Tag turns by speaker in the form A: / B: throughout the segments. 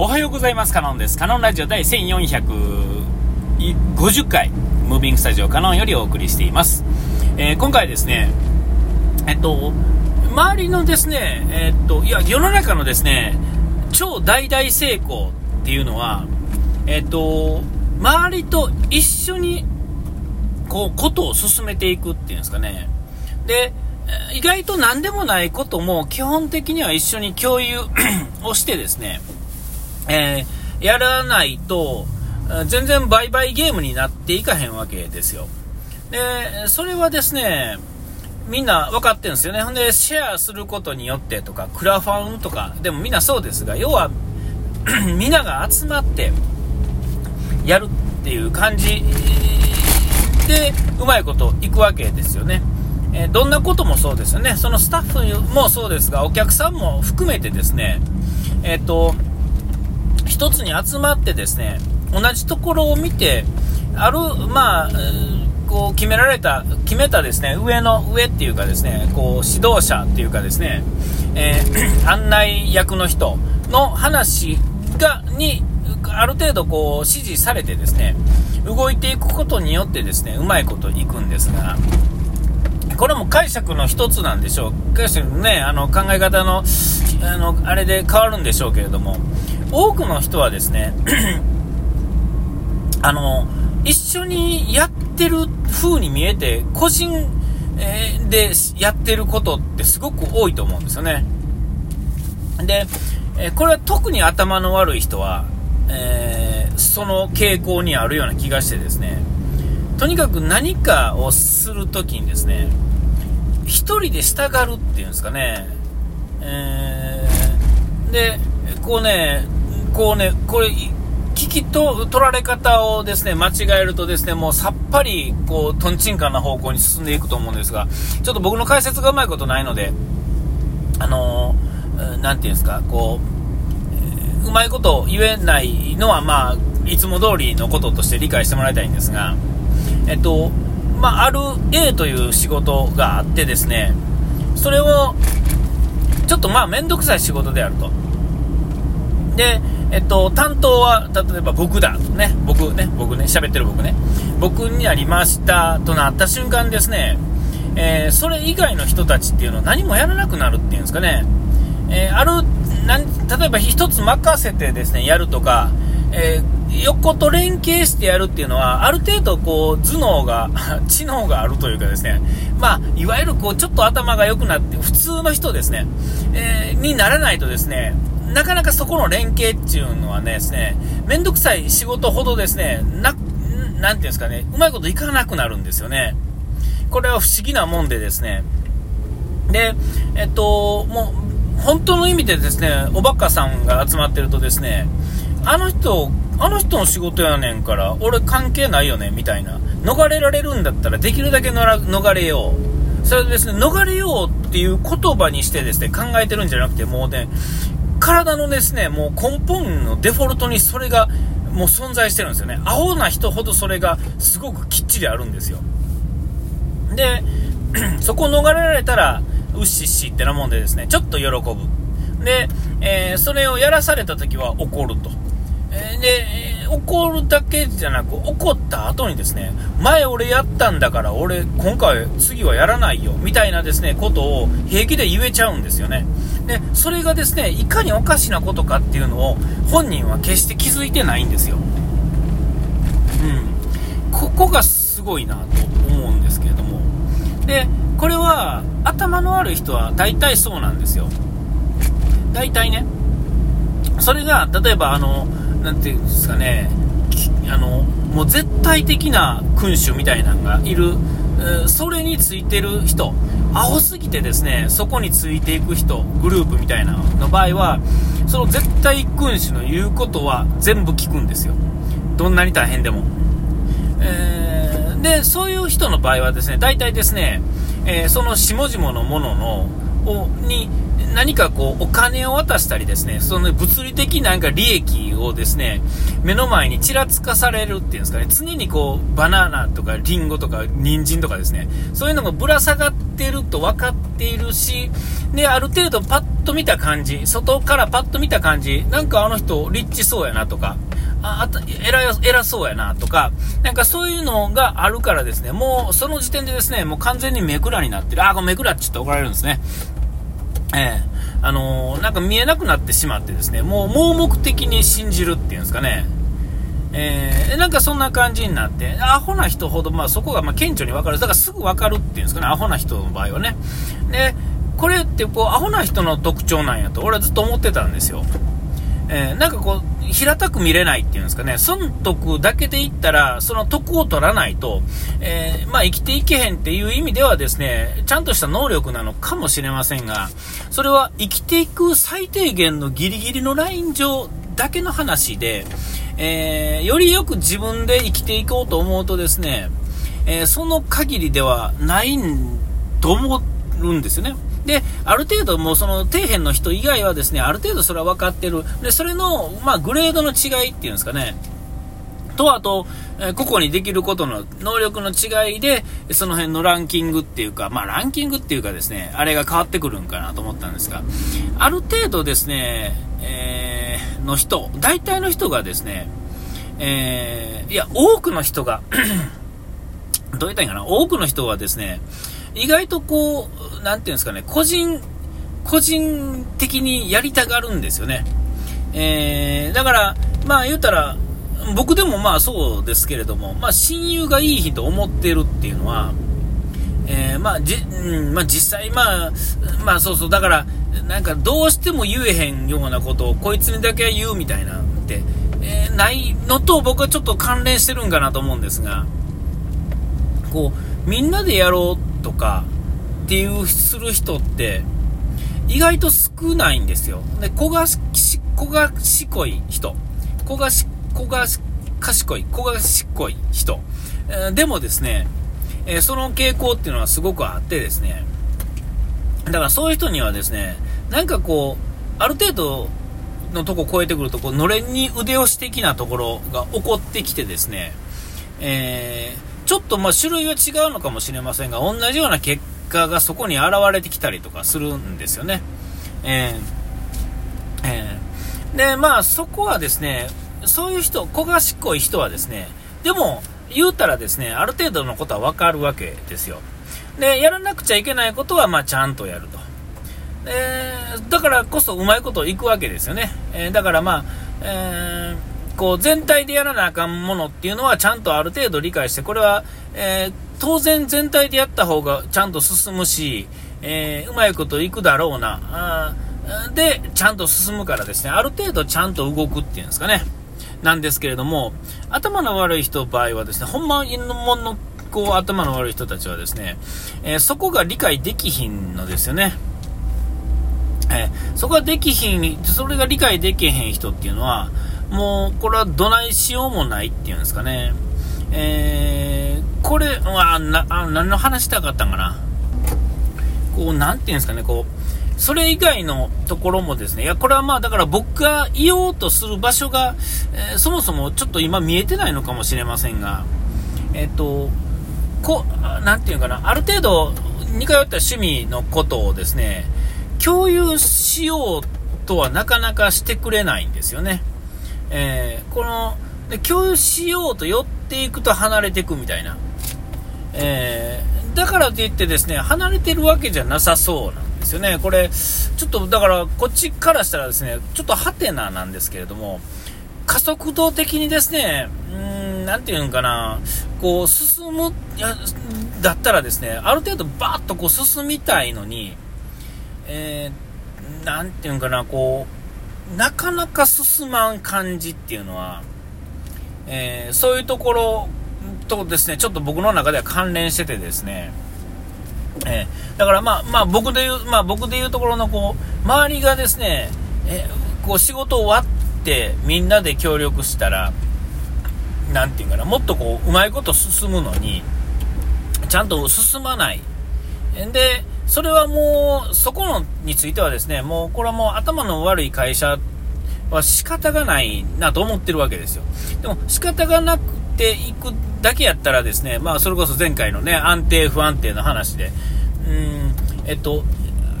A: おはようございます。カノンです。カノンラジオ第1450回、ムービングスタジオカノンよりお送りしています。えー、今回ですね、えっと、周りのですね、えっと、いや、世の中のですね、超大大成功っていうのは、えっと、周りと一緒に、こう、ことを進めていくっていうんですかね。で、意外と何でもないことも基本的には一緒に共有 をしてですね、えー、やらないと、全然売買ゲームになっていかへんわけですよ。で、それはですね、みんな分かってるんですよね。ほんで、シェアすることによってとか、クラファンとか、でもみんなそうですが、要は、みんなが集まって、やるっていう感じで、うまいこといくわけですよね。えー、どんなこともそうですよね。そのスタッフもそうですが、お客さんも含めてですね、えっ、ー、と、一つに集まってですね、同じところを見て、ある、まあ、こう決められた、決めたですね、上の上っていうかですね、こう指導者っていうかですね、えー、案内役の人の話が、に、ある程度こう指示されてですね、動いていくことによってですね、うまいこといくんですが、これも解釈の一つなんでしょう。解釈のね、あの考え方の、あの、あれで変わるんでしょうけれども、多くの人はですね、あの、一緒にやってる風に見えて、個人、え、でやってることってすごく多いと思うんですよね。で、え、これは特に頭の悪い人は、えー、その傾向にあるような気がしてですね、とにかく何かをするときにですね、一人で従うっていうんですかね、えー、で、こうね、こうね、これ、聞きと取られ方をですね、間違えるとですね、もうさっぱり、こう、とんちんかんな方向に進んでいくと思うんですが、ちょっと僕の解説がうまいことないので、あのー、ていうんですか、こう、うまいこと言えないのは、まあ、いつも通りのこととして理解してもらいたいんですが、えっと、まあ、ある A という仕事があってですね、それを、ちょっとまあ、めんどくさい仕事であると。で、えっと、担当は、例えば僕だとね、僕ね、僕ね、喋ってる僕ね、僕になりましたとなった瞬間ですね、えー、それ以外の人たちっていうのは何もやらなくなるっていうんですかね、えー、ある、例えば一つ任せてですね、やるとか、えー、横と連携してやるっていうのは、ある程度こう、頭脳が、知能があるというかですね、まあ、いわゆるこう、ちょっと頭が良くなって、普通の人ですね、えにならないとですね、なかなかそこの連携っていうのはね、ですね、めんどくさい仕事ほどですね、な、なんていうんですかね、うまいこといかなくなるんですよね。これは不思議なもんでですね。で、えっと、もう、本当の意味でですね、おバカさんが集まってるとですね、あの人、あの人の仕事やねんから、俺関係ないよね、みたいな。逃れられるんだったら、できるだけ逃れよう。それでですね、逃れようっていう言葉にしてですね、考えてるんじゃなくて、もうね、体のですね、もう根本のデフォルトにそれがもう存在してるんですよね。青な人ほどそれがすごくきっちりあるんですよ。で、そこを逃れられたら、うっしっしってなもんでですね、ちょっと喜ぶ。で、えー、それをやらされた時は怒ると。で、怒るだけじゃなく、怒った後にですね、前俺やったんだから俺今回次はやらないよ、みたいなですね、ことを平気で言えちゃうんですよね。で、それがですね、いかにおかしなことかっていうのを本人は決して気づいてないんですよ。うん。ここがすごいなと思うんですけれども。で、これは頭の悪い人は大体そうなんですよ。大体ね。それが、例えばあの、なんていうんですかね、あの、もう絶対的な君主みたいなのがいる、それについてる人、アホすぎてですね、そこについていく人、グループみたいなの場合は、その絶対君主の言うことは全部聞くんですよ。どんなに大変でも。えー、で、そういう人の場合はですね、大体ですね、えー、その下々のものの、をに何かこうお金を渡したりですね、その物理的なんか利益をですね、目の前にちらつかされるっていうんですかね、常にこうバナナとかリンゴとか人参とかですね、そういうのがぶら下がってると分かっているし、で、ある程度パッと見た感じ、外からパッと見た感じ、なんかあの人、リッチそうやなとか、あ、あ偉偉そうやなとか、なんかそういうのがあるからですね、もうその時点でですね、もう完全に目くらになってる。あ、これ目くらって言って怒られるんですね。ええ、あのー、なんか見えなくなってしまってですね、もう盲目的に信じるっていうんですかね。えー、なんかそんな感じになって、アホな人ほど、まあそこがま顕著にわかる。だからすぐわかるっていうんですかね、アホな人の場合はね。で、これってこう、アホな人の特徴なんやと、俺はずっと思ってたんですよ。えー、なんかこう、平たく見れないっていうんですかね、損得だけで言ったら、その得を取らないと、えー、まあ、生きていけへんっていう意味ではですね、ちゃんとした能力なのかもしれませんが、それは生きていく最低限のギリギリのライン上だけの話で、えー、よりよく自分で生きていこうと思うとですね、えその限りではないと思うんですよね。で、ある程度もうその底辺の人以外はですね、ある程度それは分かってる。で、それの、まあ、グレードの違いっていうんですかね。と、あと、え個々にできることの能力の違いで、その辺のランキングっていうか、まあ、ランキングっていうかですね、あれが変わってくるんかなと思ったんですが、ある程度ですね、えー、の人、大体の人がですね、えー、いや、多くの人が どう言ったらいいかな、多くの人はですね、意外とこう、なんていうんですかね、個人、個人的にやりたがるんですよね。えー、だから、まあ言うたら、僕でもまあそうですけれども、まあ親友がいい日と思ってるっていうのは、えー、まあじ、うん、まあ実際まあ、まあそうそう、だから、なんかどうしても言えへんようなことをこいつにだけは言うみたいなって、えー、ないのと僕はちょっと関連してるんかなと思うんですが、こう、みんなでやろうとかっていうする人って意外と少ないんですよ。で、子が、子が賢い人。子がし、子が賢い、子が賢い人。えー、でもですね、えー、その傾向っていうのはすごくあってですね、だからそういう人にはですね、なんかこう、ある程度のとこ超えてくると、こう、のれんに腕押し的なところが起こってきてですね、えーちょっとまあ種類は違うのかもしれませんが、同じような結果がそこに現れてきたりとかするんですよね。えー、えー、で、まあそこはですね、そういう人、小賢い人はですね、でも言うたらですね、ある程度のことはわかるわけですよ。で、やらなくちゃいけないことはまあちゃんとやると。えー、だからこそうまいこといくわけですよね。えー、だからまあ、えーこう全体でやらなあかんものっていうのはちゃんとある程度理解して、これは、えー、当然全体でやった方がちゃんと進むし、えー、うまいこといくだろうな。で、ちゃんと進むからですね、ある程度ちゃんと動くっていうんですかね。なんですけれども、頭の悪い人の場合はですね、ほんまのもの、こう、頭の悪い人たちはですね、えー、そこが理解できひんのですよね。えー、そこができひん、それが理解できへん人っていうのは、もう、これはどないしようもないっていうんですかね。えー、これは、な、あ、何の話したかったんかな。こう、なんていうんですかね、こう、それ以外のところもですね、いや、これはまあ、だから僕が言おうとする場所が、えー、そもそもちょっと今見えてないのかもしれませんが、えっ、ー、と、こう、なんていうかな、ある程度、似通った趣味のことをですね、共有しようとはなかなかしてくれないんですよね。えー、この、で共有しようと寄っていくと離れていくみたいな。えー、だからといってですね、離れてるわけじゃなさそうなんですよね。これ、ちょっとだからこっちからしたらですね、ちょっとハテナなんですけれども、加速度的にですね、うーん、なんていうのかな、こう進む、や、だったらですね、ある程度バーッとこう進みたいのに、えー、なんていうのかな、こう、なかなか進まん感じっていうのは、えー、そういうところとですね、ちょっと僕の中では関連しててですね、えー、だからまあ、まあ僕で言う、まあ僕で言うところのこう、周りがですね、えー、こう仕事終わってみんなで協力したら、なんていうかな、もっとこう、うまいこと進むのに、ちゃんと進まない。で、それはもう、そこのについてはですね、もうこれはもう頭の悪い会社は仕方がないなと思ってるわけですよ。でも仕方がなくていくだけやったらですね、まあそれこそ前回のね、安定不安定の話で、うん、えっと、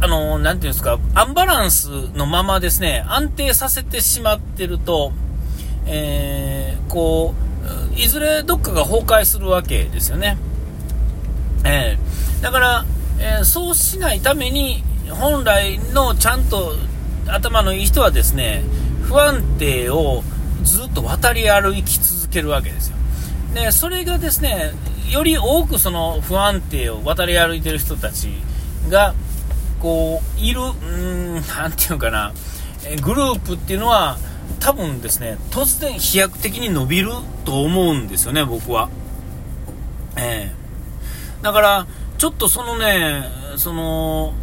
A: あの、なんていうんですか、アンバランスのままですね、安定させてしまってると、えー、こう、いずれどっかが崩壊するわけですよね。えー、だから、えー、そうしないために、本来のちゃんと頭のいい人はですね、不安定をずっと渡り歩き続けるわけですよ。で、それがですね、より多くその不安定を渡り歩いてる人たちが、こう、いる、うーん、なんていうかな、グループっていうのは、多分ですね、突然飛躍的に伸びると思うんですよね、僕は。ええー、だから、ちょっとそのね、その、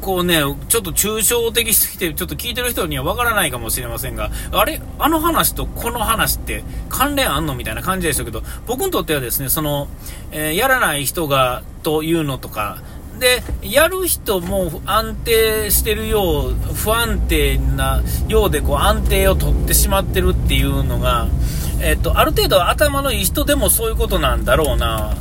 A: こうね、ちょっと抽象的すぎて、ちょっと聞いてる人にはわからないかもしれませんが、あれあの話とこの話って関連あんのみたいな感じでしたけど、僕にとってはですね、その、えー、やらない人が、というのとか、で、やる人も安定してるよう、不安定なようでこう安定を取ってしまってるっていうのが、えっと、ある程度頭のいい人でもそういうことなんだろうな、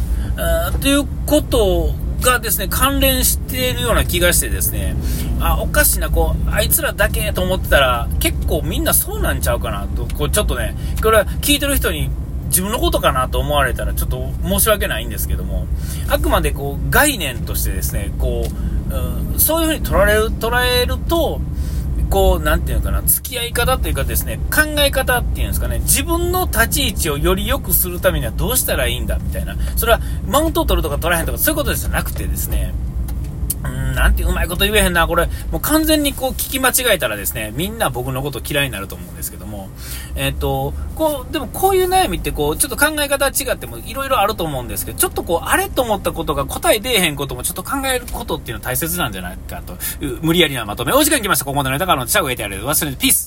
A: ということがですね、関連しているような気がしてですね、あ、おかしいな、こう、あいつらだけと思ってたら、結構みんなそうなんちゃうかなと、こう、ちょっとね、これは聞いてる人に自分のことかなと思われたらちょっと申し訳ないんですけども、あくまでこう、概念としてですね、こう、うん、そういう風に捉える、捉えると、こう、なんていうのかな、付き合い方というかですね、考え方っていうんですかね、自分の立ち位置をより良くするためにはどうしたらいいんだみたいな、それはマウントを取るとか取らへんとかそういうことじゃなくてですね、ん、なんてうまいこと言えへんな、これ、もう完全にこう聞き間違えたらですね、みんな僕のこと嫌いになると思うんですけども、えっ、ー、と、こう、でもこういう悩みってこう、ちょっと考え方違ってもいろいろあると思うんですけど、ちょっとこう、あれと思ったことが答え出えへんこともちょっと考えることっていうのは大切なんじゃないかと、無理やりなまとめ。お時間来ました。ここまでのネタからのチャゴエティアル忘れてピース